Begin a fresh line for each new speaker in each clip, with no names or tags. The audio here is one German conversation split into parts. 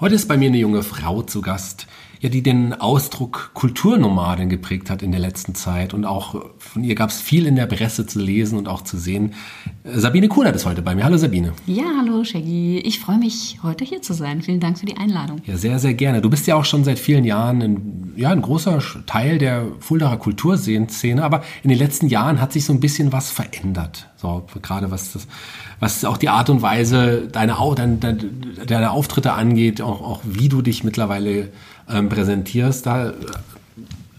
Heute ist bei mir eine junge Frau zu Gast, ja, die den Ausdruck Kulturnomaden geprägt hat in der letzten Zeit. Und auch von ihr gab es viel in der Presse zu lesen und auch zu sehen. Sabine Kunert ist heute bei mir. Hallo Sabine.
Ja, hallo Shaggy. Ich freue mich, heute hier zu sein. Vielen Dank für die Einladung.
Ja, sehr, sehr gerne. Du bist ja auch schon seit vielen Jahren ein, ja, ein großer Teil der Fuldaer Kulturszene, aber in den letzten Jahren hat sich so ein bisschen was verändert. So, gerade was das, was auch die Art und Weise deiner, deine, deine Auftritte angeht, auch, auch wie du dich mittlerweile ähm, präsentierst, da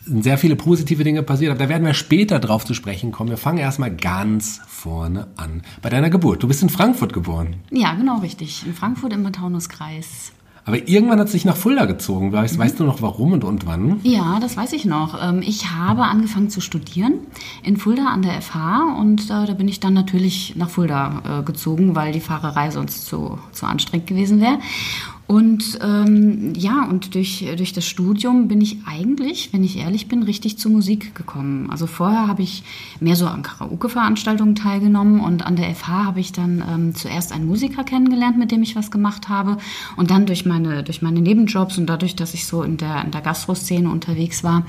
sind sehr viele positive Dinge passiert, aber da werden wir später drauf zu sprechen kommen. Wir fangen erstmal ganz vorne an. Bei deiner Geburt. Du bist in Frankfurt geboren.
Ja, genau richtig. In Frankfurt im Mataunuskreis.
Aber irgendwann hat es dich nach Fulda gezogen. Weißt, mhm. weißt, du noch warum und, und wann?
Ja, das weiß ich noch. Ähm, ich habe angefangen zu studieren in Fulda an der FH und äh, da bin ich dann natürlich nach Fulda äh, gezogen, weil die Fahrerei sonst zu, zu anstrengend gewesen wäre. Und ähm, ja, und durch, durch das Studium bin ich eigentlich, wenn ich ehrlich bin, richtig zur Musik gekommen. Also vorher habe ich mehr so an Karaoke-Veranstaltungen teilgenommen und an der FH habe ich dann ähm, zuerst einen Musiker kennengelernt, mit dem ich was gemacht habe. Und dann durch meine, durch meine Nebenjobs und dadurch, dass ich so in der, in der Gastro-Szene unterwegs war,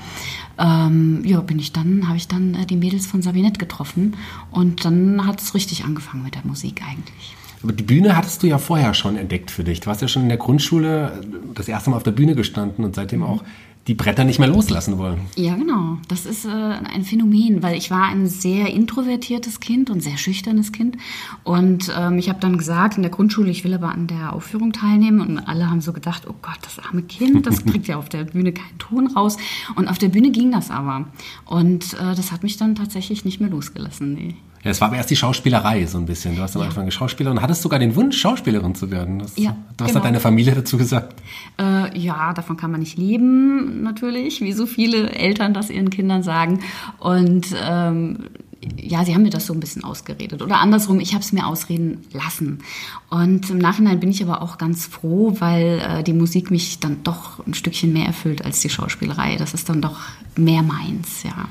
ähm, ja, bin ich dann, habe ich dann äh, die Mädels von Sabinette getroffen. Und dann hat es richtig angefangen mit der Musik eigentlich.
Aber die Bühne hattest du ja vorher schon entdeckt für dich. Du hast ja schon in der Grundschule das erste Mal auf der Bühne gestanden und seitdem auch die Bretter nicht mehr loslassen wollen.
Ja, genau. Das ist äh, ein Phänomen, weil ich war ein sehr introvertiertes Kind und sehr schüchternes Kind. Und ähm, ich habe dann gesagt in der Grundschule, ich will aber an der Aufführung teilnehmen. Und alle haben so gedacht, oh Gott, das arme Kind, das kriegt ja auf der Bühne keinen Ton raus. Und auf der Bühne ging das aber. Und äh, das hat mich dann tatsächlich nicht mehr losgelassen. Nee.
Ja, es war aber erst die Schauspielerei so ein bisschen. Du hast am ja. Anfang Schauspielerin und hattest sogar den Wunsch, Schauspielerin zu werden. Das, ja, was genau. hat deine Familie dazu gesagt?
Äh, ja, davon kann man nicht leben, natürlich, wie so viele Eltern das ihren Kindern sagen. Und ähm, ja, sie haben mir das so ein bisschen ausgeredet. Oder andersrum, ich habe es mir ausreden lassen. Und im Nachhinein bin ich aber auch ganz froh, weil äh, die Musik mich dann doch ein Stückchen mehr erfüllt als die Schauspielerei. Das ist dann doch mehr meins, ja.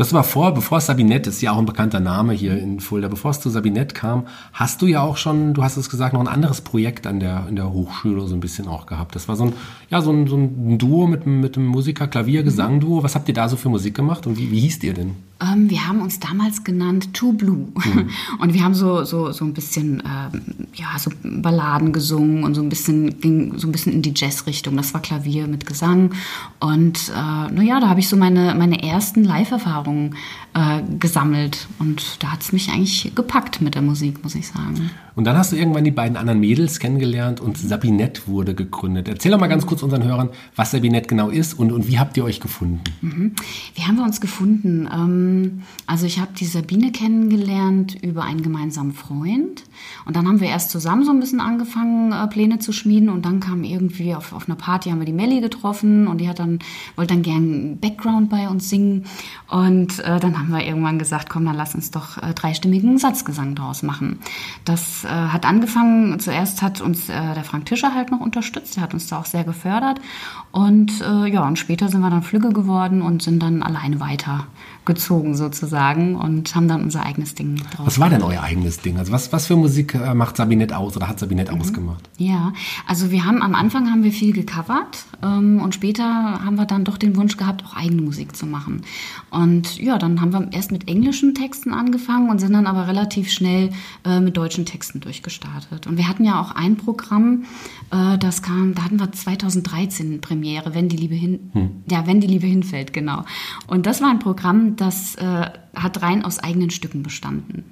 Du hast aber vor, bevor es Sabinette ist, ja auch ein bekannter Name hier in Fulda, bevor es zu Sabinette kam, hast du ja auch schon, du hast es gesagt, noch ein anderes Projekt an der, in der Hochschule so ein bisschen auch gehabt. Das war so ein, ja, so ein, so ein Duo mit, mit einem Musiker, Klavier, Gesang-Duo. Was habt ihr da so für Musik gemacht und wie, wie hießt ihr denn?
Ähm, wir haben uns damals genannt Too Blue. Mhm. Und wir haben so, so, so ein bisschen, ähm, ja, so Balladen gesungen und so ein bisschen, ging so ein bisschen in die Jazz-Richtung. Das war Klavier mit Gesang. Und, äh, naja, da habe ich so meine, meine ersten Live-Erfahrungen Erfahrungen äh, gesammelt. Und da hat es mich eigentlich gepackt mit der Musik, muss ich sagen.
Und dann hast du irgendwann die beiden anderen Mädels kennengelernt und Sabinette wurde gegründet. Erzähl doch mal ganz kurz unseren Hörern, was Sabinette genau ist und, und wie habt ihr euch gefunden?
Mhm. Wie haben wir uns gefunden? Ähm, also ich habe die Sabine kennengelernt über einen gemeinsamen Freund. Und dann haben wir erst zusammen so ein bisschen angefangen, äh, Pläne zu schmieden. Und dann kam irgendwie auf, auf einer Party haben wir die Melli getroffen und die hat dann, wollte dann gern Background bei uns singen. Und äh, dann haben wir irgendwann gesagt, komm, dann lass uns doch äh, dreistimmigen Satzgesang draus machen. Das äh, hat angefangen, zuerst hat uns äh, der Frank Tischer halt noch unterstützt, der hat uns da auch sehr gefördert. Und äh, ja, und später sind wir dann Flügge geworden und sind dann alleine weiter gezogen sozusagen und haben dann unser eigenes Ding
draus. Was war denn euer eigenes Ding? Also was, was für Musik äh, macht Sabinette aus oder hat Sabinette mhm. ausgemacht?
Ja, also wir haben am Anfang haben wir viel gecovert ähm, und später haben wir dann doch den Wunsch gehabt, auch eigene Musik zu machen. Und ja, dann haben wir erst mit englischen Texten angefangen und sind dann aber relativ schnell äh, mit deutschen Texten durchgestartet. Und wir hatten ja auch ein Programm, äh, das kam, da hatten wir 2013 Premiere, wenn die Liebe hin, hm. ja, wenn die Liebe hinfällt, genau. Und das war ein Programm, das äh, hat rein aus eigenen Stücken bestanden.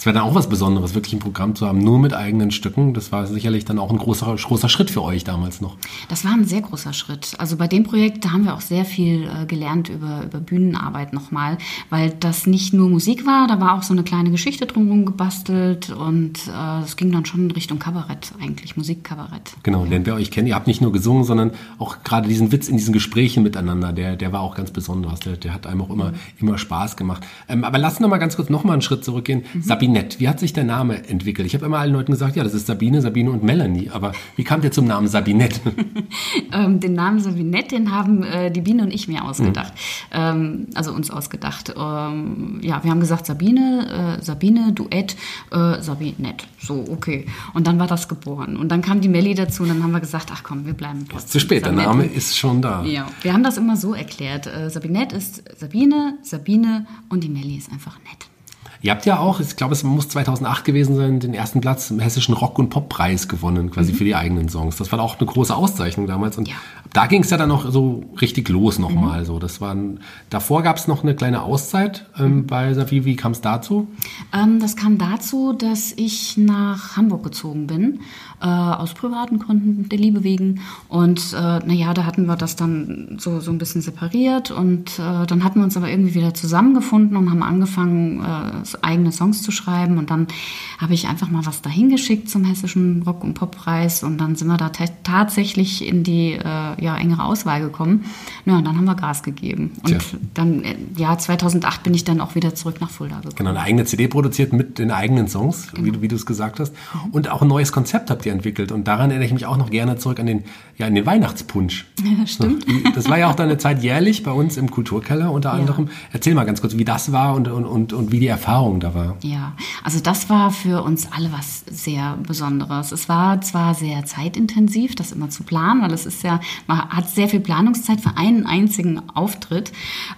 Es wäre dann auch was Besonderes, wirklich ein Programm zu haben, nur mit eigenen Stücken. Das war sicherlich dann auch ein großer, großer Schritt für euch damals noch.
Das war ein sehr großer Schritt. Also bei dem Projekt, da haben wir auch sehr viel äh, gelernt über, über Bühnenarbeit nochmal, weil das nicht nur Musik war, da war auch so eine kleine Geschichte drumherum gebastelt und äh, es ging dann schon in Richtung Kabarett eigentlich, Musikkabarett.
Genau, lernt wer euch kennen. Ihr habt nicht nur gesungen, sondern auch gerade diesen Witz in diesen Gesprächen miteinander, der, der war auch ganz besonders. Der, der hat einem auch immer, mhm. immer Spaß gemacht. Ähm, aber lass uns noch mal ganz kurz noch mal einen Schritt zurückgehen. Mhm. Sabine Sabinette. Wie hat sich der Name entwickelt? Ich habe immer allen Leuten gesagt, ja, das ist Sabine, Sabine und Melanie. Aber wie kam der zum Namen Sabinette?
ähm, den Namen Sabinette, den haben äh, die Biene und ich mir ausgedacht. Mhm. Ähm, also uns ausgedacht. Ähm, ja, wir haben gesagt Sabine, äh, Sabine, Duett, äh, Sabinette. So, okay. Und dann war das geboren. Und dann kam die Melli dazu und dann haben wir gesagt, ach komm, wir bleiben
trotzdem. Zu spät, Sabinette. der Name ist schon da.
Ja, wir haben das immer so erklärt. Äh, Sabinette ist Sabine, Sabine und die Melli ist einfach nett.
Ihr habt ja auch, ich glaube, es muss 2008 gewesen sein, den ersten Platz im hessischen Rock- und Poppreis gewonnen, quasi mhm. für die eigenen Songs. Das war auch eine große Auszeichnung damals. Und ja. Da ging es ja dann noch so richtig los nochmal. Mhm. So, das waren, davor gab es noch eine kleine Auszeit ähm, mhm. bei Safi. Wie kam es dazu?
Ähm, das kam dazu, dass ich nach Hamburg gezogen bin äh, aus privaten Gründen, der Liebe wegen. Und äh, naja, da hatten wir das dann so, so ein bisschen separiert und äh, dann hatten wir uns aber irgendwie wieder zusammengefunden und haben angefangen, äh, eigene Songs zu schreiben. Und dann habe ich einfach mal was dahin geschickt zum Hessischen Rock- und Poppreis und dann sind wir da tatsächlich in die äh, ja, engere Auswahl gekommen. Ja, und dann haben wir Gas gegeben. Und Tja. dann, äh, ja, 2008 bin ich dann auch wieder zurück nach Fulda gekommen.
Genau, eine eigene CD produziert mit den eigenen Songs, genau. wie, wie du es gesagt hast. Und auch ein neues Konzept habt ihr entwickelt. Und daran erinnere ich mich auch noch gerne zurück an den, ja, an den Weihnachtspunsch.
Ja, stimmt.
Das war ja auch dann eine Zeit jährlich bei uns im Kulturkeller unter anderem. Ja. Erzähl mal ganz kurz, wie das war und, und, und, und wie die Erfahrung da war.
Ja, also das war für uns alle was sehr Besonderes. Es war zwar sehr zeitintensiv, das immer zu planen, weil es ist ja, man hat sehr viel Planungszeit für einen einzigen Auftritt.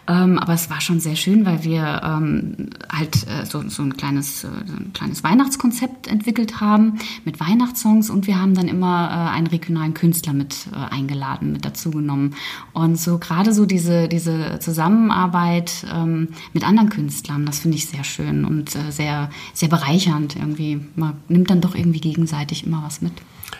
Ähm, aber es war schon sehr schön, weil wir ähm, halt äh, so, so, ein kleines, äh, ein kleines Weihnachtskonzept entwickelt haben mit Weihnachtssongs und wir haben dann immer äh, einen regionalen Künstler mit äh, eingeladen, mit dazu genommen. Und so gerade so diese, diese Zusammenarbeit ähm, mit anderen Künstlern, das finde ich sehr schön und äh, sehr, sehr bereichernd irgendwie. Man nimmt dann doch irgendwie gegenseitig immer was mit.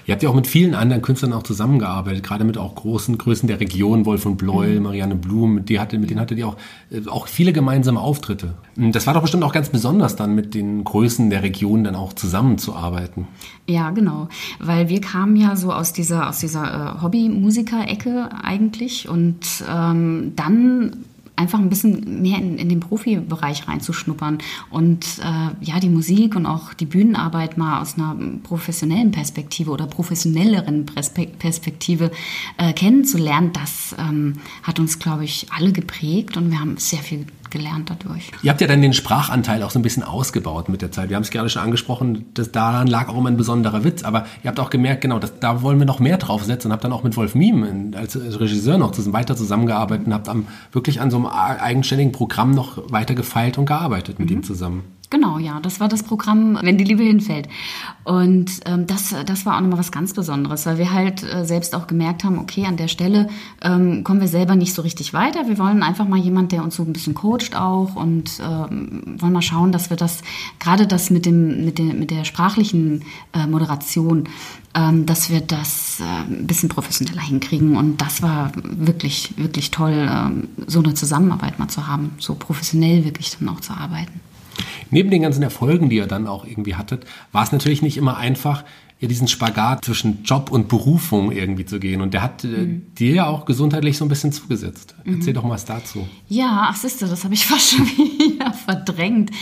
Ihr habt ja auch mit vielen anderen Künstlern auch zusammengearbeitet, gerade mit auch großen Größen der Region, Wolf von Bleuel, mhm. Marianne Blum, mit, die hatte, mit denen hattet ihr auch, äh, auch viele gemeinsame Auftritte. Das war doch bestimmt auch ganz besonders dann mit den Größen der Region dann auch zusammenzuarbeiten.
Ja, genau, weil wir kamen ja so aus dieser, aus dieser äh, Hobby-Musiker-Ecke eigentlich und ähm, dann einfach ein bisschen mehr in, in den Profibereich reinzuschnuppern. Und äh, ja, die Musik und auch die Bühnenarbeit mal aus einer professionellen Perspektive oder professionelleren Perspektive äh, kennenzulernen, das ähm, hat uns, glaube ich, alle geprägt. Und wir haben sehr viel gelernt dadurch.
Ihr habt ja dann den Sprachanteil auch so ein bisschen ausgebaut mit der Zeit. Wir haben es gerade schon angesprochen, dass daran lag auch immer ein besonderer Witz. Aber ihr habt auch gemerkt, genau, dass, da wollen wir noch mehr draufsetzen und habt dann auch mit Wolf Miem als Regisseur noch weiter zusammengearbeitet und habt am, wirklich an so einem eigenständigen Programm noch weiter gefeilt und gearbeitet mit mhm. ihm zusammen.
Genau, ja, das war das Programm, wenn die Liebe hinfällt. Und ähm, das, das war auch nochmal was ganz Besonderes, weil wir halt äh, selbst auch gemerkt haben, okay, an der Stelle ähm, kommen wir selber nicht so richtig weiter. Wir wollen einfach mal jemand, der uns so ein bisschen coacht auch und ähm, wollen mal schauen, dass wir das, gerade das mit, dem, mit, der, mit der sprachlichen äh, Moderation, ähm, dass wir das äh, ein bisschen professioneller hinkriegen. Und das war wirklich, wirklich toll, ähm, so eine Zusammenarbeit mal zu haben, so professionell wirklich dann auch zu arbeiten.
Neben den ganzen Erfolgen, die ihr dann auch irgendwie hattet, war es natürlich nicht immer einfach, ja diesen Spagat zwischen Job und Berufung irgendwie zu gehen. Und der hat äh, mhm. dir ja auch gesundheitlich so ein bisschen zugesetzt. Mhm. Erzähl doch mal was dazu.
Ja, ach siehste, das habe ich fast schon wieder verdrängt.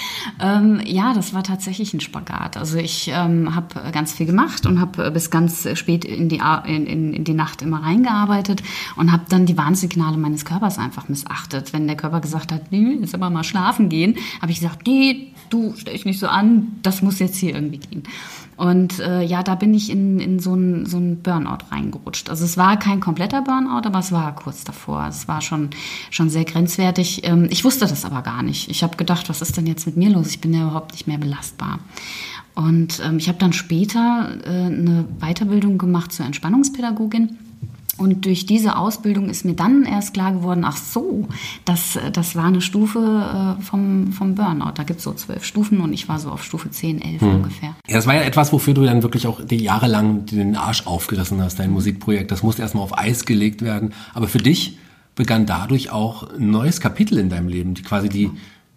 Ähm, ja, das war tatsächlich ein Spagat. Also ich ähm, habe ganz viel gemacht und habe bis ganz spät in die, in, in, in die Nacht immer reingearbeitet und habe dann die Warnsignale meines Körpers einfach missachtet. Wenn der Körper gesagt hat, nee, jetzt aber mal schlafen gehen, habe ich gesagt, nee, du stell dich nicht so an, das muss jetzt hier irgendwie gehen. Und äh, ja, da bin ich in, in so einen so ein Burnout reingerutscht. Also es war kein kompletter Burnout, aber es war kurz davor. Es war schon, schon sehr grenzwertig. Ähm, ich wusste das aber gar nicht. Ich habe gedacht, was ist denn jetzt mit mir los? Ich bin ja überhaupt nicht mehr belastbar. Und ähm, ich habe dann später äh, eine Weiterbildung gemacht zur Entspannungspädagogin und durch diese Ausbildung ist mir dann erst klar geworden, ach so, das, das war eine Stufe äh, vom, vom Burnout. Da gibt es so zwölf Stufen und ich war so auf Stufe 10, 11 hm. ungefähr.
Ja, das war ja etwas, wofür du dann wirklich auch die jahrelang den Arsch aufgerissen hast, dein Musikprojekt. Das musste erstmal auf Eis gelegt werden. Aber für dich begann dadurch auch ein neues Kapitel in deinem Leben, die quasi die,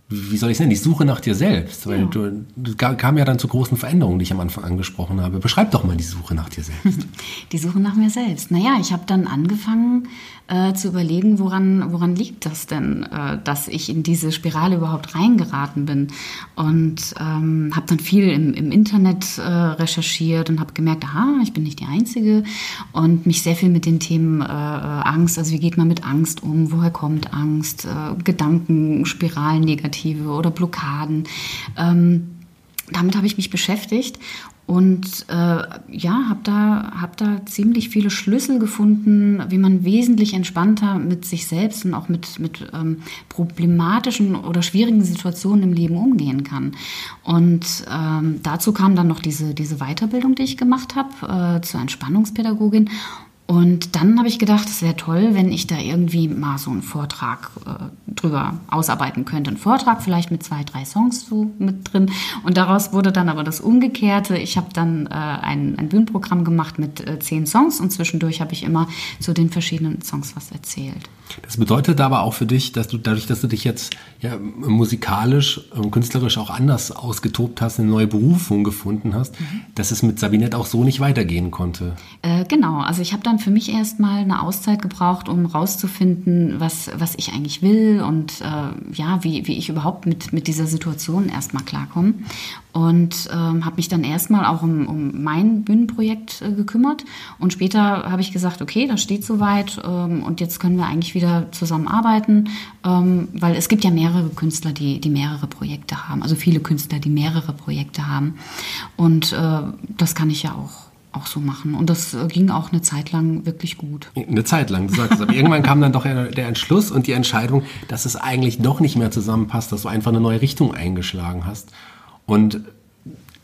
wie soll ich es nennen, die Suche nach dir selbst. Weil ja. du, du kam ja dann zu großen Veränderungen, die ich am Anfang angesprochen habe. Beschreib doch mal die Suche nach dir selbst.
Die Suche nach mir selbst. Naja, ich habe dann angefangen äh, zu überlegen, woran, woran liegt das denn, äh, dass ich in diese Spirale überhaupt reingeraten bin. Und ähm, habe dann viel im, im Internet äh, recherchiert und habe gemerkt, aha, ich bin nicht die Einzige. Und mich sehr viel mit den Themen äh, Angst, also wie geht man mit Angst um, woher kommt Angst, äh, Gedankenspiralen, negative oder Blockaden. Ähm, damit habe ich mich beschäftigt und äh, ja, habe da, hab da ziemlich viele Schlüssel gefunden, wie man wesentlich entspannter mit sich selbst und auch mit, mit ähm, problematischen oder schwierigen Situationen im Leben umgehen kann. Und ähm, dazu kam dann noch diese, diese Weiterbildung, die ich gemacht habe äh, zur Entspannungspädagogin. Und dann habe ich gedacht, es wäre toll, wenn ich da irgendwie mal so einen Vortrag äh, drüber ausarbeiten könnte. Ein Vortrag vielleicht mit zwei, drei Songs so mit drin. Und daraus wurde dann aber das Umgekehrte. Ich habe dann äh, ein, ein Bühnenprogramm gemacht mit äh, zehn Songs und zwischendurch habe ich immer zu den verschiedenen Songs was erzählt.
Das bedeutet aber auch für dich, dass du dadurch, dass du dich jetzt ja, musikalisch und künstlerisch auch anders ausgetobt hast, eine neue Berufung gefunden hast, mhm. dass es mit Sabinette auch so nicht weitergehen konnte.
Äh, genau, also ich habe dann für mich erstmal eine Auszeit gebraucht, um rauszufinden, was, was ich eigentlich will und äh, ja, wie, wie ich überhaupt mit, mit dieser Situation erstmal klarkomme und ähm, habe mich dann erstmal auch um, um mein Bühnenprojekt äh, gekümmert und später habe ich gesagt, okay, das steht soweit ähm, und jetzt können wir eigentlich wieder zusammenarbeiten, ähm, weil es gibt ja mehrere Künstler, die, die mehrere Projekte haben, also viele Künstler, die mehrere Projekte haben und äh, das kann ich ja auch auch so machen. Und das äh, ging auch eine Zeit lang wirklich gut.
Eine Zeit lang, du sagst. Aber irgendwann kam dann doch der Entschluss und die Entscheidung, dass es eigentlich doch nicht mehr zusammenpasst, dass du einfach eine neue Richtung eingeschlagen hast. Und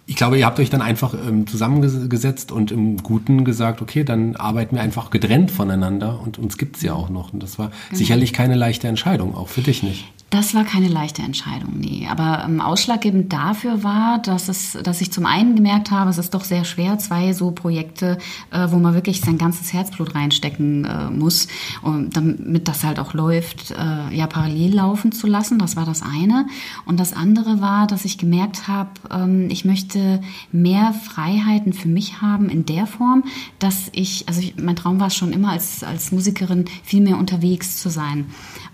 ich glaube, ihr habt euch dann einfach ähm, zusammengesetzt und im Guten gesagt, okay, dann arbeiten wir einfach getrennt voneinander und uns gibt's ja auch noch. Und das war genau. sicherlich keine leichte Entscheidung, auch für dich nicht.
Das war keine leichte Entscheidung, nee. Aber ähm, ausschlaggebend dafür war, dass, es, dass ich zum einen gemerkt habe, es ist doch sehr schwer, zwei so Projekte, äh, wo man wirklich sein ganzes Herzblut reinstecken äh, muss, um, damit das halt auch läuft, äh, ja, parallel laufen zu lassen. Das war das eine. Und das andere war, dass ich gemerkt habe, ähm, ich möchte mehr Freiheiten für mich haben in der Form, dass ich, also ich, mein Traum war es schon immer als, als Musikerin viel mehr unterwegs zu sein.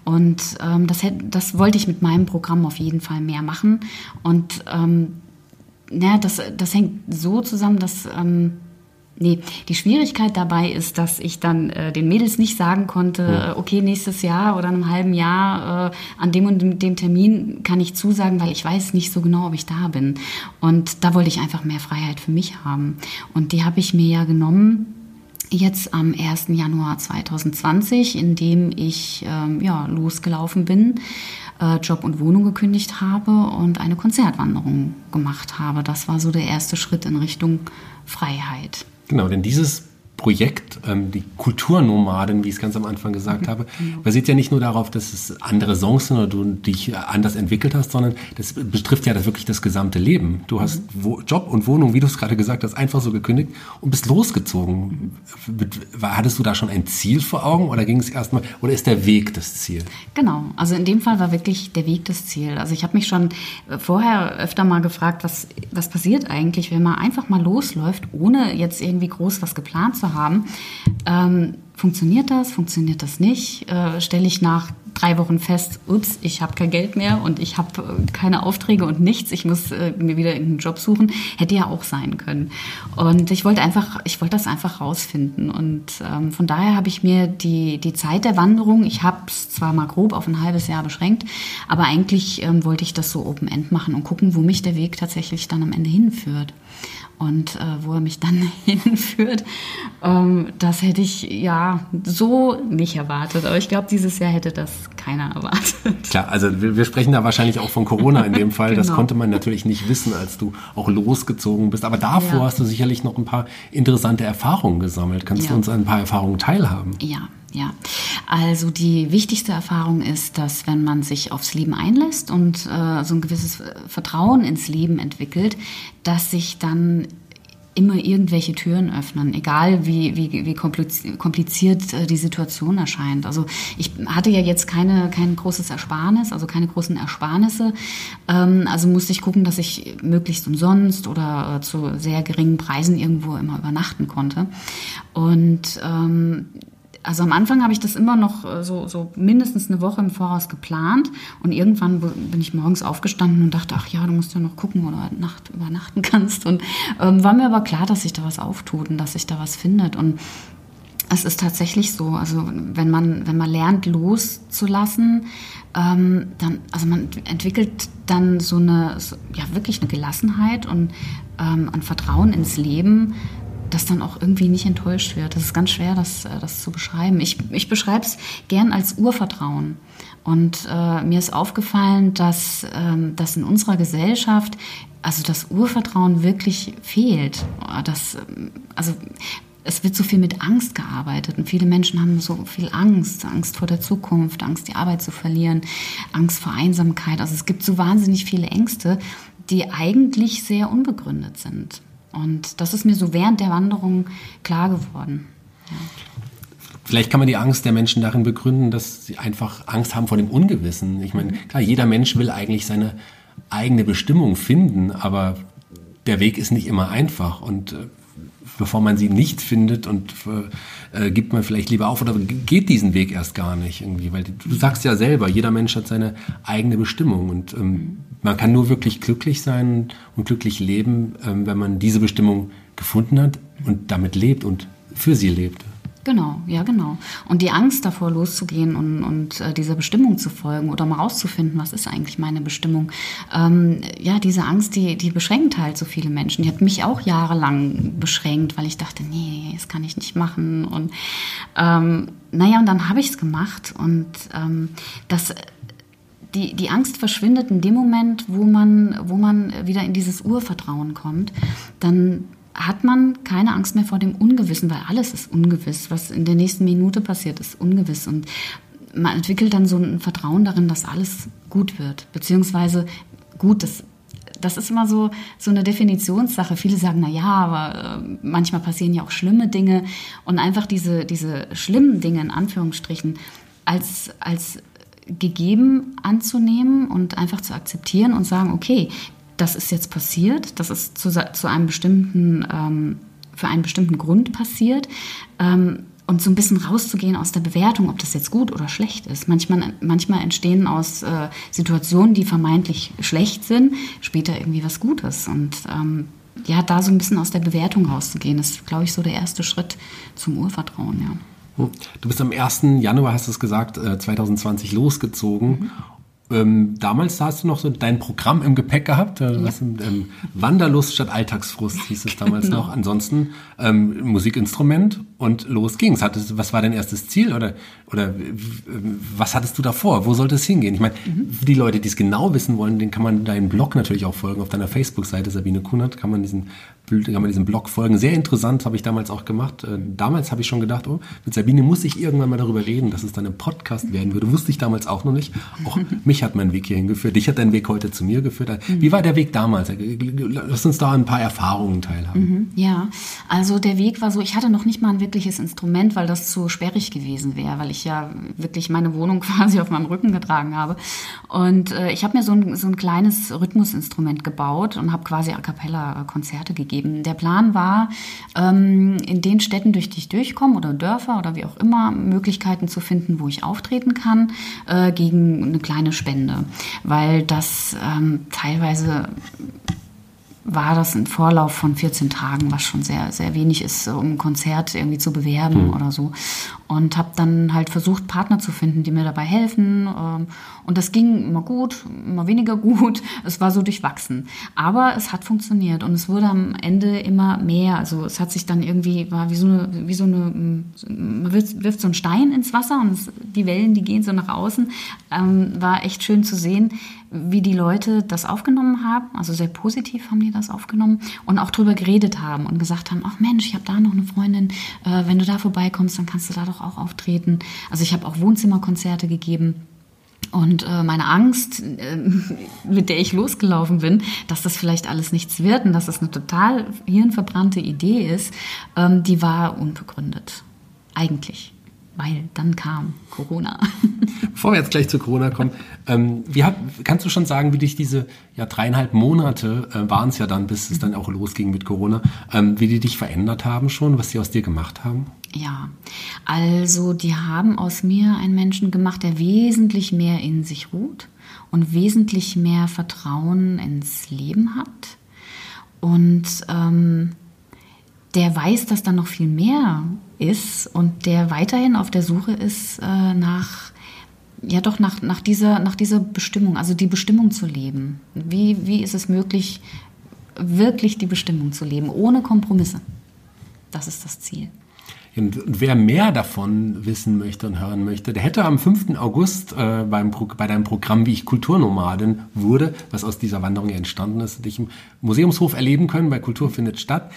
Und ähm, das, das wollte ich mit meinem Programm auf jeden Fall mehr machen. Und ähm, ja, das, das hängt so zusammen, dass... Ähm, Nee, die Schwierigkeit dabei ist, dass ich dann äh, den Mädels nicht sagen konnte. Äh, okay, nächstes Jahr oder in einem halben Jahr äh, an dem und dem Termin kann ich zusagen, weil ich weiß nicht so genau, ob ich da bin. Und da wollte ich einfach mehr Freiheit für mich haben. Und die habe ich mir ja genommen jetzt am 1. Januar 2020, indem ich ähm, ja, losgelaufen bin, äh, Job und Wohnung gekündigt habe und eine Konzertwanderung gemacht habe. Das war so der erste Schritt in Richtung Freiheit.
Genau, denn dieses Projekt, ähm, die Kulturnomaden, wie ich es ganz am Anfang gesagt mhm. habe, genau. basiert ja nicht nur darauf, dass es andere Songs sind oder du dich anders entwickelt hast, sondern das betrifft ja das wirklich das gesamte Leben. Du hast mhm. Job und Wohnung, wie du es gerade gesagt hast, einfach so gekündigt und bist losgezogen. Mhm. Hattest du da schon ein Ziel vor Augen oder ging es erstmal, oder ist der Weg das Ziel?
Genau, also in dem Fall war wirklich der Weg das Ziel. Also ich habe mich schon äh, vorher öfter mal gefragt, was, was passiert eigentlich, wenn man einfach mal losläuft, ohne jetzt irgendwie groß was geplant zu zu haben. Ähm, funktioniert das? Funktioniert das nicht? Äh, Stelle ich nach drei Wochen fest, ups, ich habe kein Geld mehr und ich habe äh, keine Aufträge und nichts, ich muss äh, mir wieder irgendeinen Job suchen, hätte ja auch sein können. Und ich wollte einfach, ich wollte das einfach rausfinden. Und ähm, von daher habe ich mir die, die Zeit der Wanderung, ich habe es zwar mal grob auf ein halbes Jahr beschränkt, aber eigentlich ähm, wollte ich das so Open-End machen und gucken, wo mich der Weg tatsächlich dann am Ende hinführt und äh, wo er mich dann hinführt. Ähm, das hätte ich ja so nicht erwartet. Aber ich glaube, dieses Jahr hätte das keiner erwartet.
Klar, also wir, wir sprechen da wahrscheinlich auch von Corona in dem Fall. genau. Das konnte man natürlich nicht wissen, als du auch losgezogen bist. Aber davor ja. hast du sicherlich noch ein paar interessante Erfahrungen gesammelt. Kannst ja. du uns ein paar Erfahrungen teilhaben?
Ja, ja. Also die wichtigste Erfahrung ist, dass wenn man sich aufs Leben einlässt und äh, so ein gewisses Vertrauen ins Leben entwickelt, dass sich dann immer irgendwelche Türen öffnen, egal wie, wie, wie kompliziert äh, die Situation erscheint. Also ich hatte ja jetzt keine, kein großes Ersparnis, also keine großen Ersparnisse. Ähm, also musste ich gucken, dass ich möglichst umsonst oder äh, zu sehr geringen Preisen irgendwo immer übernachten konnte. Und ähm, also am Anfang habe ich das immer noch äh, so, so mindestens eine Woche im Voraus geplant. Und irgendwann bin ich morgens aufgestanden und dachte, ach ja, du musst ja noch gucken, wo du Nacht übernachten kannst. Und ähm, war mir aber klar, dass sich da was auftut und dass sich da was findet. Und es ist tatsächlich so, also wenn man, wenn man lernt loszulassen, ähm, dann, also man entwickelt dann so eine, so, ja wirklich eine Gelassenheit und ähm, ein Vertrauen ins Leben, das dann auch irgendwie nicht enttäuscht wird. Das ist ganz schwer, das, äh, das zu beschreiben. Ich, ich beschreibe es gern als Urvertrauen. Und äh, mir ist aufgefallen, dass, ähm, dass in unserer Gesellschaft also das Urvertrauen wirklich fehlt. Das, ähm, also es wird so viel mit Angst gearbeitet und viele Menschen haben so viel Angst, Angst vor der Zukunft, Angst, die Arbeit zu verlieren, Angst vor Einsamkeit. Also es gibt so wahnsinnig viele Ängste, die eigentlich sehr unbegründet sind. Und das ist mir so während der Wanderung klar geworden. Ja.
Vielleicht kann man die Angst der Menschen darin begründen, dass sie einfach Angst haben vor dem Ungewissen. Ich meine, klar, jeder Mensch will eigentlich seine eigene Bestimmung finden, aber der Weg ist nicht immer einfach. Und äh, bevor man sie nicht findet und äh, gibt man vielleicht lieber auf oder geht diesen Weg erst gar nicht irgendwie, weil du sagst ja selber, jeder Mensch hat seine eigene Bestimmung und ähm, man kann nur wirklich glücklich sein und glücklich leben, ähm, wenn man diese Bestimmung gefunden hat und damit lebt und für sie lebt.
Genau, ja, genau. Und die Angst davor loszugehen und, und äh, dieser Bestimmung zu folgen oder mal rauszufinden, was ist eigentlich meine Bestimmung. Ähm, ja, diese Angst, die, die beschränkt halt so viele Menschen. Die hat mich auch jahrelang beschränkt, weil ich dachte, nee, das kann ich nicht machen. Und ähm, naja, und dann habe ich es gemacht und ähm, das die, die Angst verschwindet in dem Moment, wo man, wo man wieder in dieses Urvertrauen kommt. Dann hat man keine Angst mehr vor dem Ungewissen, weil alles ist ungewiss. Was in der nächsten Minute passiert, ist ungewiss. Und man entwickelt dann so ein Vertrauen darin, dass alles gut wird. Beziehungsweise gut, das, das ist immer so, so eine Definitionssache. Viele sagen, na ja, aber äh, manchmal passieren ja auch schlimme Dinge. Und einfach diese, diese schlimmen Dinge in Anführungsstrichen als, als gegeben anzunehmen und einfach zu akzeptieren und sagen, okay, das ist jetzt passiert, das ist zu, zu einem bestimmten, ähm, für einen bestimmten Grund passiert. Ähm, und so ein bisschen rauszugehen aus der Bewertung, ob das jetzt gut oder schlecht ist. Manchmal, manchmal entstehen aus äh, Situationen, die vermeintlich schlecht sind, später irgendwie was Gutes. Und ähm, ja, da so ein bisschen aus der Bewertung rauszugehen, ist, glaube ich, so der erste Schritt zum Urvertrauen, ja.
Du bist am 1. Januar, hast du es gesagt, 2020 äh, losgezogen. Mhm. Ähm, damals hast du noch so dein Programm im Gepäck gehabt, äh, was, ähm, Wanderlust statt Alltagsfrust hieß es damals genau. noch. Ansonsten ähm, Musikinstrument und los ging's. Hattest, was war dein erstes Ziel oder, oder was hattest du davor? Wo sollte es hingehen? Ich meine, mhm. die Leute, die es genau wissen wollen, den kann man deinen Blog natürlich auch folgen. Auf deiner Facebook-Seite Sabine Kunert kann man diesen kann man diesem Blog folgen. Sehr interessant, habe ich damals auch gemacht. Äh, damals habe ich schon gedacht, oh, mit Sabine muss ich irgendwann mal darüber reden, dass es dann ein Podcast werden würde. Wusste ich damals auch noch nicht. Auch mich hat mein Weg hierhin geführt. Dich hat dein Weg heute zu mir geführt. Wie war der Weg damals? Lass uns da ein paar Erfahrungen teilhaben.
Mhm, ja, also der Weg war so, ich hatte noch nicht mal ein wirkliches Instrument, weil das zu sperrig gewesen wäre, weil ich ja wirklich meine Wohnung quasi auf meinem Rücken getragen habe. Und äh, ich habe mir so ein, so ein kleines Rhythmusinstrument gebaut und habe quasi a cappella Konzerte gegeben geben. Der Plan war, ähm, in den Städten, durch die ich durchkomme oder Dörfer oder wie auch immer, Möglichkeiten zu finden, wo ich auftreten kann, äh, gegen eine kleine Spende. Weil das ähm, teilweise war das ein Vorlauf von 14 Tagen, was schon sehr, sehr wenig ist, um ein Konzert irgendwie zu bewerben mhm. oder so. Und habe dann halt versucht, Partner zu finden, die mir dabei helfen. Ähm, und das ging immer gut, immer weniger gut. Es war so durchwachsen. Aber es hat funktioniert und es wurde am Ende immer mehr. Also es hat sich dann irgendwie, war wie so eine, wie so eine, man wirft, wirft so einen Stein ins Wasser und es, die Wellen, die gehen so nach außen. Ähm, war echt schön zu sehen, wie die Leute das aufgenommen haben. Also sehr positiv haben die das aufgenommen und auch drüber geredet haben und gesagt haben, ach Mensch, ich habe da noch eine Freundin, äh, wenn du da vorbeikommst, dann kannst du da doch auch auftreten. Also ich habe auch Wohnzimmerkonzerte gegeben Und äh, meine Angst, äh, mit der ich losgelaufen bin, dass das vielleicht alles nichts wird und dass das eine total hirnverbrannte Idee ist, ähm, die war unbegründet. Eigentlich weil dann kam Corona.
Bevor wir jetzt gleich zu Corona kommen, ähm, wie hat, kannst du schon sagen, wie dich diese ja, dreieinhalb Monate äh, waren es ja dann, bis es dann auch losging mit Corona, ähm, wie die dich verändert haben schon, was sie aus dir gemacht haben?
Ja, also die haben aus mir einen Menschen gemacht, der wesentlich mehr in sich ruht und wesentlich mehr Vertrauen ins Leben hat. Und ähm, der weiß, dass da noch viel mehr ist und der weiterhin auf der Suche ist äh, nach ja doch nach, nach, dieser, nach dieser Bestimmung, also die Bestimmung zu leben. Wie, wie ist es möglich, wirklich die Bestimmung zu leben, ohne Kompromisse? Das ist das Ziel.
Und wer mehr davon wissen möchte und hören möchte, der hätte am 5. August äh, beim bei deinem Programm, wie ich Kulturnomadin wurde, was aus dieser Wanderung entstanden ist, dich im Museumshof erleben können, weil Kultur findet statt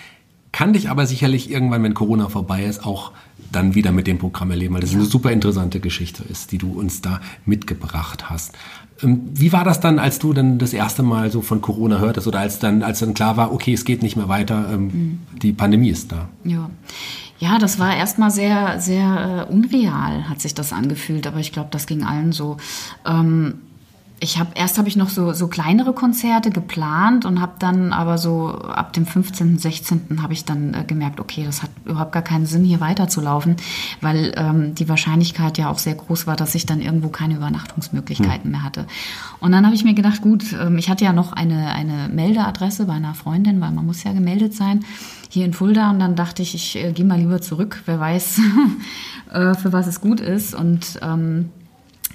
kann dich aber sicherlich irgendwann, wenn Corona vorbei ist, auch dann wieder mit dem Programm erleben, weil das eine super interessante Geschichte ist, die du uns da mitgebracht hast. Ähm, wie war das dann, als du dann das erste Mal so von Corona hörtest oder als dann, als dann klar war, okay, es geht nicht mehr weiter, ähm, mhm. die Pandemie ist da?
Ja. Ja, das war erstmal sehr, sehr äh, unreal, hat sich das angefühlt, aber ich glaube, das ging allen so. Ähm, ich habe erst habe ich noch so so kleinere Konzerte geplant und habe dann aber so ab dem 15., 16. habe ich dann äh, gemerkt, okay, das hat überhaupt gar keinen Sinn hier weiterzulaufen, weil ähm, die Wahrscheinlichkeit ja auch sehr groß war, dass ich dann irgendwo keine Übernachtungsmöglichkeiten hm. mehr hatte. Und dann habe ich mir gedacht, gut, ähm, ich hatte ja noch eine eine Meldeadresse bei einer Freundin, weil man muss ja gemeldet sein hier in Fulda und dann dachte ich, ich äh, gehe mal lieber zurück, wer weiß, äh, für was es gut ist und ähm,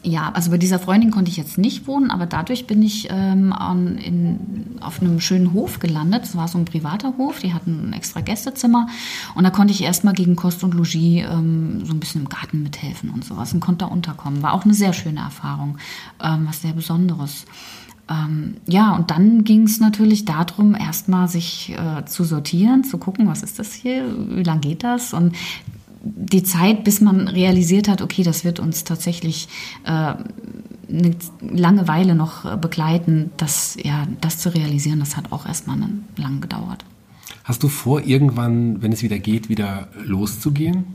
ja, also bei dieser Freundin konnte ich jetzt nicht wohnen, aber dadurch bin ich ähm, an, in, auf einem schönen Hof gelandet. Es war so ein privater Hof, die hatten ein extra Gästezimmer und da konnte ich erstmal gegen Kost und Logis ähm, so ein bisschen im Garten mithelfen und sowas und konnte da unterkommen. War auch eine sehr schöne Erfahrung, ähm, was sehr Besonderes. Ähm, ja, und dann ging es natürlich darum, erstmal sich äh, zu sortieren, zu gucken, was ist das hier, wie lange geht das und die Zeit, bis man realisiert hat, okay, das wird uns tatsächlich äh, eine lange Weile noch begleiten, das, ja, das zu realisieren, das hat auch erstmal lang gedauert.
Hast du vor, irgendwann, wenn es wieder geht, wieder loszugehen?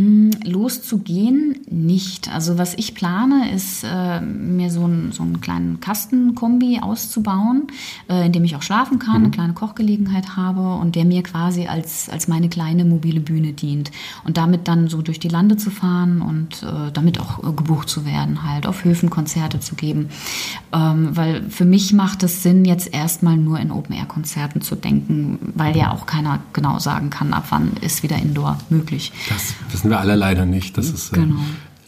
Mm, loszugehen nicht. Also was ich plane, ist äh, mir so, ein, so einen kleinen Kastenkombi auszubauen, äh, in dem ich auch schlafen kann, mhm. eine kleine Kochgelegenheit habe und der mir quasi als, als meine kleine mobile Bühne dient. Und damit dann so durch die Lande zu fahren und äh, damit auch äh, gebucht zu werden, halt auf Höfen Konzerte zu geben. Ähm, weil für mich macht es Sinn, jetzt erstmal nur in Open-Air-Konzerten zu denken, weil ja auch keiner genau sagen kann, ab wann ist wieder Indoor möglich.
Das, das wissen wir alle leider nicht. Das ist, äh, genau.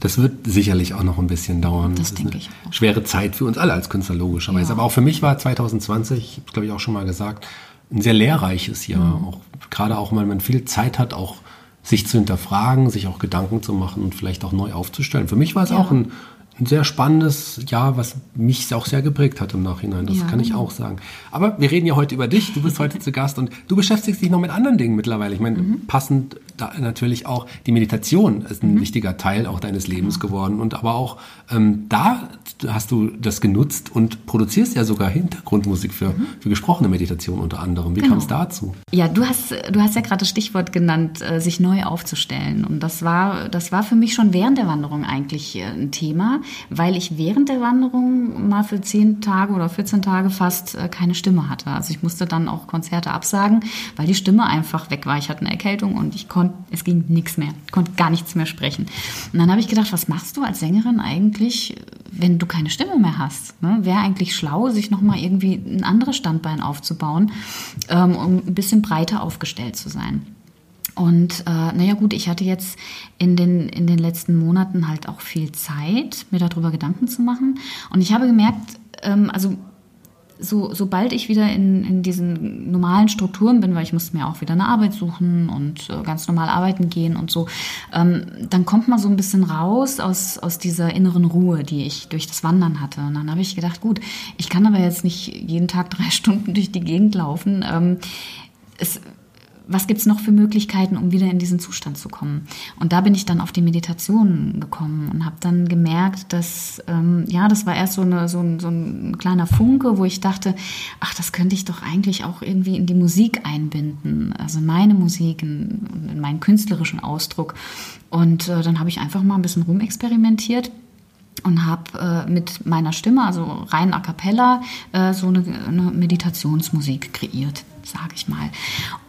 Das wird sicherlich auch noch ein bisschen dauern.
Das, das denke ich
auch. Schwere Zeit für uns alle als Künstler, logischerweise. Ja. Aber auch für mich war 2020, ich habe glaube ich auch schon mal gesagt, ein sehr lehrreiches Jahr. Mhm. Auch, gerade auch, weil man viel Zeit hat, auch sich zu hinterfragen, sich auch Gedanken zu machen und vielleicht auch neu aufzustellen. Für mich war es ja. auch ein ein sehr spannendes Jahr, was mich auch sehr geprägt hat im Nachhinein. Das ja. kann ich auch sagen. Aber wir reden ja heute über dich. Du bist heute zu Gast und du beschäftigst dich noch mit anderen Dingen mittlerweile. Ich meine, mhm. passend natürlich auch die Meditation ist ein mhm. wichtiger Teil auch deines Lebens genau. geworden. Und aber auch ähm, da hast du das genutzt und produzierst ja sogar Hintergrundmusik für, mhm. für gesprochene Meditation unter anderem. Wie genau. kam es dazu?
Ja, du hast, du hast ja gerade das Stichwort genannt, äh, sich neu aufzustellen. Und das war, das war für mich schon während der Wanderung eigentlich äh, ein Thema weil ich während der Wanderung mal für zehn Tage oder 14 Tage fast äh, keine Stimme hatte. Also ich musste dann auch Konzerte absagen, weil die Stimme einfach weg war. Ich hatte eine Erkältung und ich konnte, es ging nichts mehr, konnte gar nichts mehr sprechen. Und dann habe ich gedacht, was machst du als Sängerin eigentlich, wenn du keine Stimme mehr hast? Ne? Wäre eigentlich schlau, sich nochmal irgendwie ein anderes Standbein aufzubauen, ähm, um ein bisschen breiter aufgestellt zu sein. Und äh, naja gut, ich hatte jetzt in den, in den letzten Monaten halt auch viel Zeit, mir darüber Gedanken zu machen. Und ich habe gemerkt, ähm, also so, sobald ich wieder in, in diesen normalen Strukturen bin, weil ich musste mir auch wieder eine Arbeit suchen und äh, ganz normal arbeiten gehen und so, ähm, dann kommt man so ein bisschen raus aus, aus dieser inneren Ruhe, die ich durch das Wandern hatte. Und dann habe ich gedacht, gut, ich kann aber jetzt nicht jeden Tag drei Stunden durch die Gegend laufen. Ähm, es was gibt's noch für Möglichkeiten, um wieder in diesen Zustand zu kommen? Und da bin ich dann auf die Meditation gekommen und habe dann gemerkt, dass, ähm, ja, das war erst so, eine, so, ein, so ein kleiner Funke, wo ich dachte, ach, das könnte ich doch eigentlich auch irgendwie in die Musik einbinden, also meine Musik, in, in meinen künstlerischen Ausdruck. Und äh, dann habe ich einfach mal ein bisschen rumexperimentiert und habe äh, mit meiner Stimme, also rein a cappella, äh, so eine, eine Meditationsmusik kreiert, sage ich mal.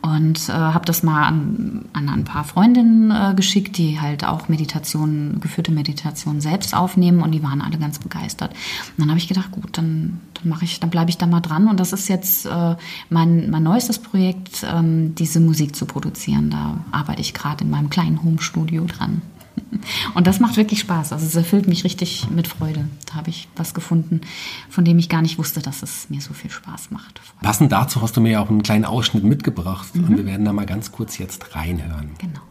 Und äh, habe das mal an, an ein paar Freundinnen äh, geschickt, die halt auch Meditationen, geführte Meditationen selbst aufnehmen und die waren alle ganz begeistert. Und dann habe ich gedacht, gut, dann, dann mache ich, dann bleibe ich da mal dran. Und das ist jetzt äh, mein, mein neuestes Projekt, ähm, diese Musik zu produzieren. Da arbeite ich gerade in meinem kleinen Home-Studio dran. Und das macht wirklich Spaß. Also es erfüllt mich richtig mit Freude. Da habe ich was gefunden, von dem ich gar nicht wusste, dass es mir so viel Spaß macht.
Passend dazu hast du mir ja auch einen kleinen Ausschnitt mitgebracht. Mhm. Und wir werden da mal ganz kurz jetzt reinhören.
Genau.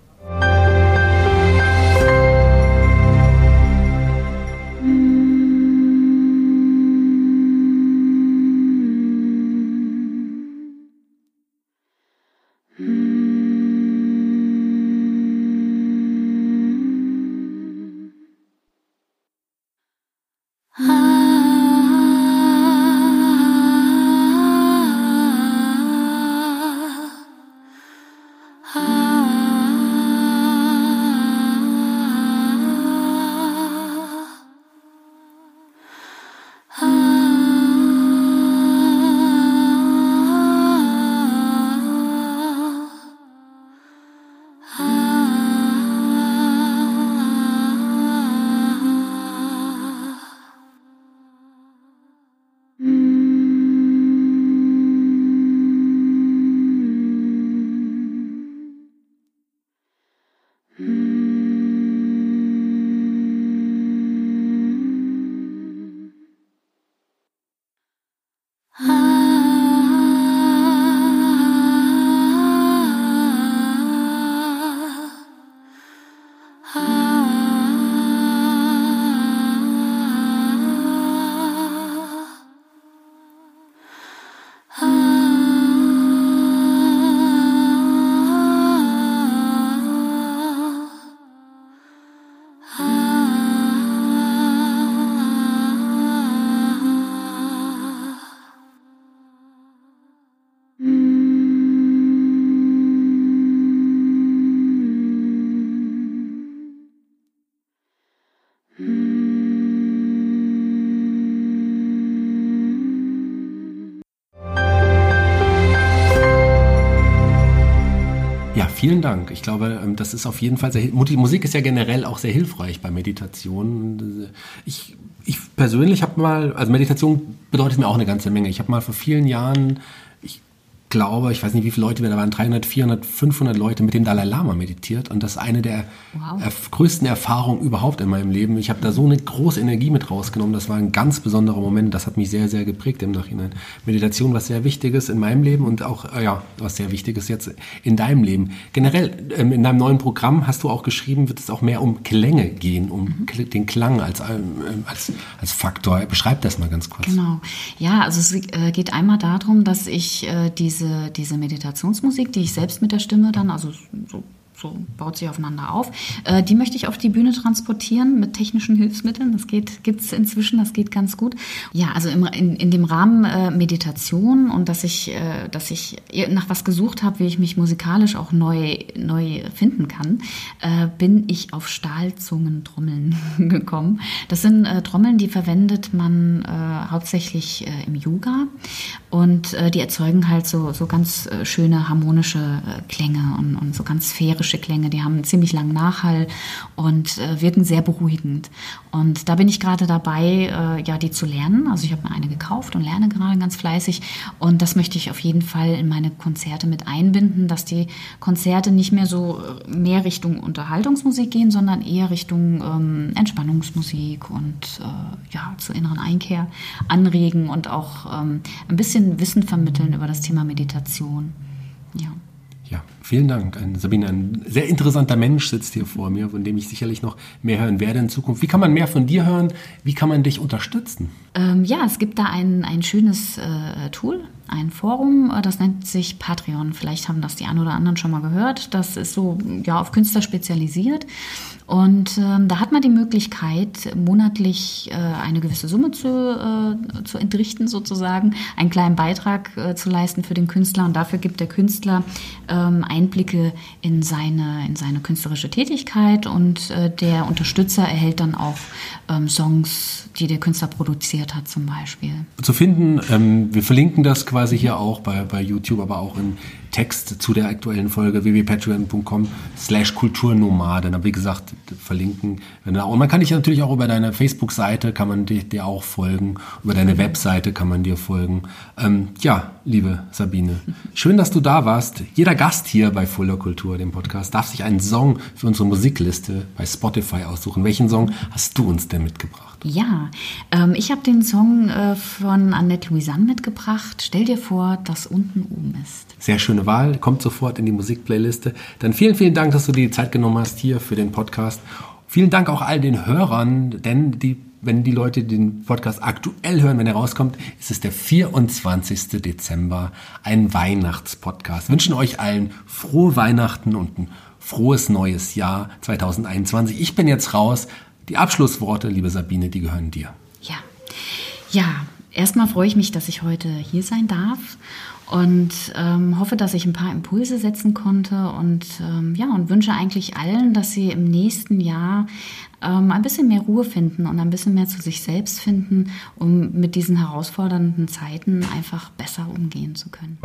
Vielen Dank. Ich glaube, ähm, das ist auf jeden Fall sehr. Musik ist ja generell auch sehr hilfreich bei Meditation. Ich, ich persönlich habe mal, also Meditation bedeutet mir auch eine ganze Menge. Ich habe mal vor vielen Jahren glaube, ich weiß nicht, wie viele Leute wir da waren, 300, 400, 500 Leute mit dem Dalai Lama meditiert. Und das ist eine der wow. erf größten Erfahrungen überhaupt in meinem Leben. Ich habe da so eine große Energie mit rausgenommen. Das war ein ganz besonderer Moment. Das hat mich sehr, sehr geprägt im Nachhinein. Meditation, was sehr Wichtiges in meinem Leben und auch, äh, ja, was sehr Wichtiges jetzt in deinem Leben. Generell, ähm, in deinem neuen Programm hast du auch geschrieben, wird es auch mehr um Klänge gehen, um mhm. den Klang als, ähm, als, als Faktor. Beschreib das mal ganz kurz.
Genau. Ja, also es äh, geht einmal darum, dass ich äh, diese diese, diese Meditationsmusik, die ich selbst mit der Stimme dann, also so so baut sich aufeinander auf. Äh, die möchte ich auf die Bühne transportieren mit technischen Hilfsmitteln. Das geht, gibt's inzwischen, das geht ganz gut. Ja, also im, in, in dem Rahmen äh, Meditation und dass ich, äh, dass ich nach was gesucht habe, wie ich mich musikalisch auch neu, neu finden kann, äh, bin ich auf Stahlzungentrommeln gekommen. Das sind äh, Trommeln, die verwendet man äh, hauptsächlich im Yoga und die erzeugen halt so, so ganz schöne harmonische Klänge und, und so ganz sphärische akustische Klänge, die haben einen ziemlich langen Nachhall und äh, wirken sehr beruhigend. Und da bin ich gerade dabei, äh, ja, die zu lernen. Also ich habe mir eine gekauft und lerne gerade ganz fleißig. Und das möchte ich auf jeden Fall in meine Konzerte mit einbinden, dass die Konzerte nicht mehr so äh, mehr Richtung Unterhaltungsmusik gehen, sondern eher Richtung ähm, Entspannungsmusik und äh, ja, zur inneren Einkehr anregen und auch ähm, ein bisschen Wissen vermitteln über das Thema Meditation. Ja.
Ja, Vielen Dank, Sabine. Ein sehr interessanter Mensch sitzt hier vor mir, von dem ich sicherlich noch mehr hören werde in Zukunft. Wie kann man mehr von dir hören? Wie kann man dich unterstützen?
Ähm, ja, es gibt da ein, ein schönes äh, Tool, ein Forum, äh, das nennt sich Patreon. Vielleicht haben das die einen oder anderen schon mal gehört. Das ist so ja, auf Künstler spezialisiert. Und ähm, da hat man die Möglichkeit, monatlich äh, eine gewisse Summe zu, äh, zu entrichten, sozusagen, einen kleinen Beitrag äh, zu leisten für den Künstler. Und dafür gibt der Künstler ähm, Einblicke in seine, in seine künstlerische Tätigkeit und äh, der Unterstützer erhält dann auch ähm, Songs, die der Künstler produziert hat, zum Beispiel.
Zu finden, ähm, wir verlinken das quasi hier auch bei, bei YouTube, aber auch in Text zu der aktuellen Folge www.patreon.com slash Kulturnomaden. Aber wie gesagt, verlinken. Und man kann dich natürlich auch über deine Facebook-Seite, kann man dir, dir, auch folgen, über deine Webseite kann man dir folgen. Ähm, ja, liebe Sabine, schön, dass du da warst. Jeder Gast hier bei Fuller Kultur, dem Podcast, darf sich einen Song für unsere Musikliste bei Spotify aussuchen. Welchen Song hast du uns denn mitgebracht?
Ja, ähm, ich habe den Song äh, von Annette Louisanne mitgebracht. Stell dir vor, dass unten oben ist.
Sehr schöne Wahl, kommt sofort in die Musikplayliste. Dann vielen, vielen Dank, dass du dir die Zeit genommen hast hier für den Podcast. Vielen Dank auch all den Hörern, denn die, wenn die Leute den Podcast aktuell hören, wenn er rauskommt, ist es der 24. Dezember, ein Weihnachtspodcast. Wünschen euch allen frohe Weihnachten und ein frohes neues Jahr 2021. Ich bin jetzt raus. Die Abschlussworte, liebe Sabine, die gehören dir.
Ja, ja. Erstmal freue ich mich, dass ich heute hier sein darf und ähm, hoffe, dass ich ein paar Impulse setzen konnte und ähm, ja und wünsche eigentlich allen, dass sie im nächsten Jahr ähm, ein bisschen mehr Ruhe finden und ein bisschen mehr zu sich selbst finden, um mit diesen herausfordernden Zeiten einfach besser umgehen zu können.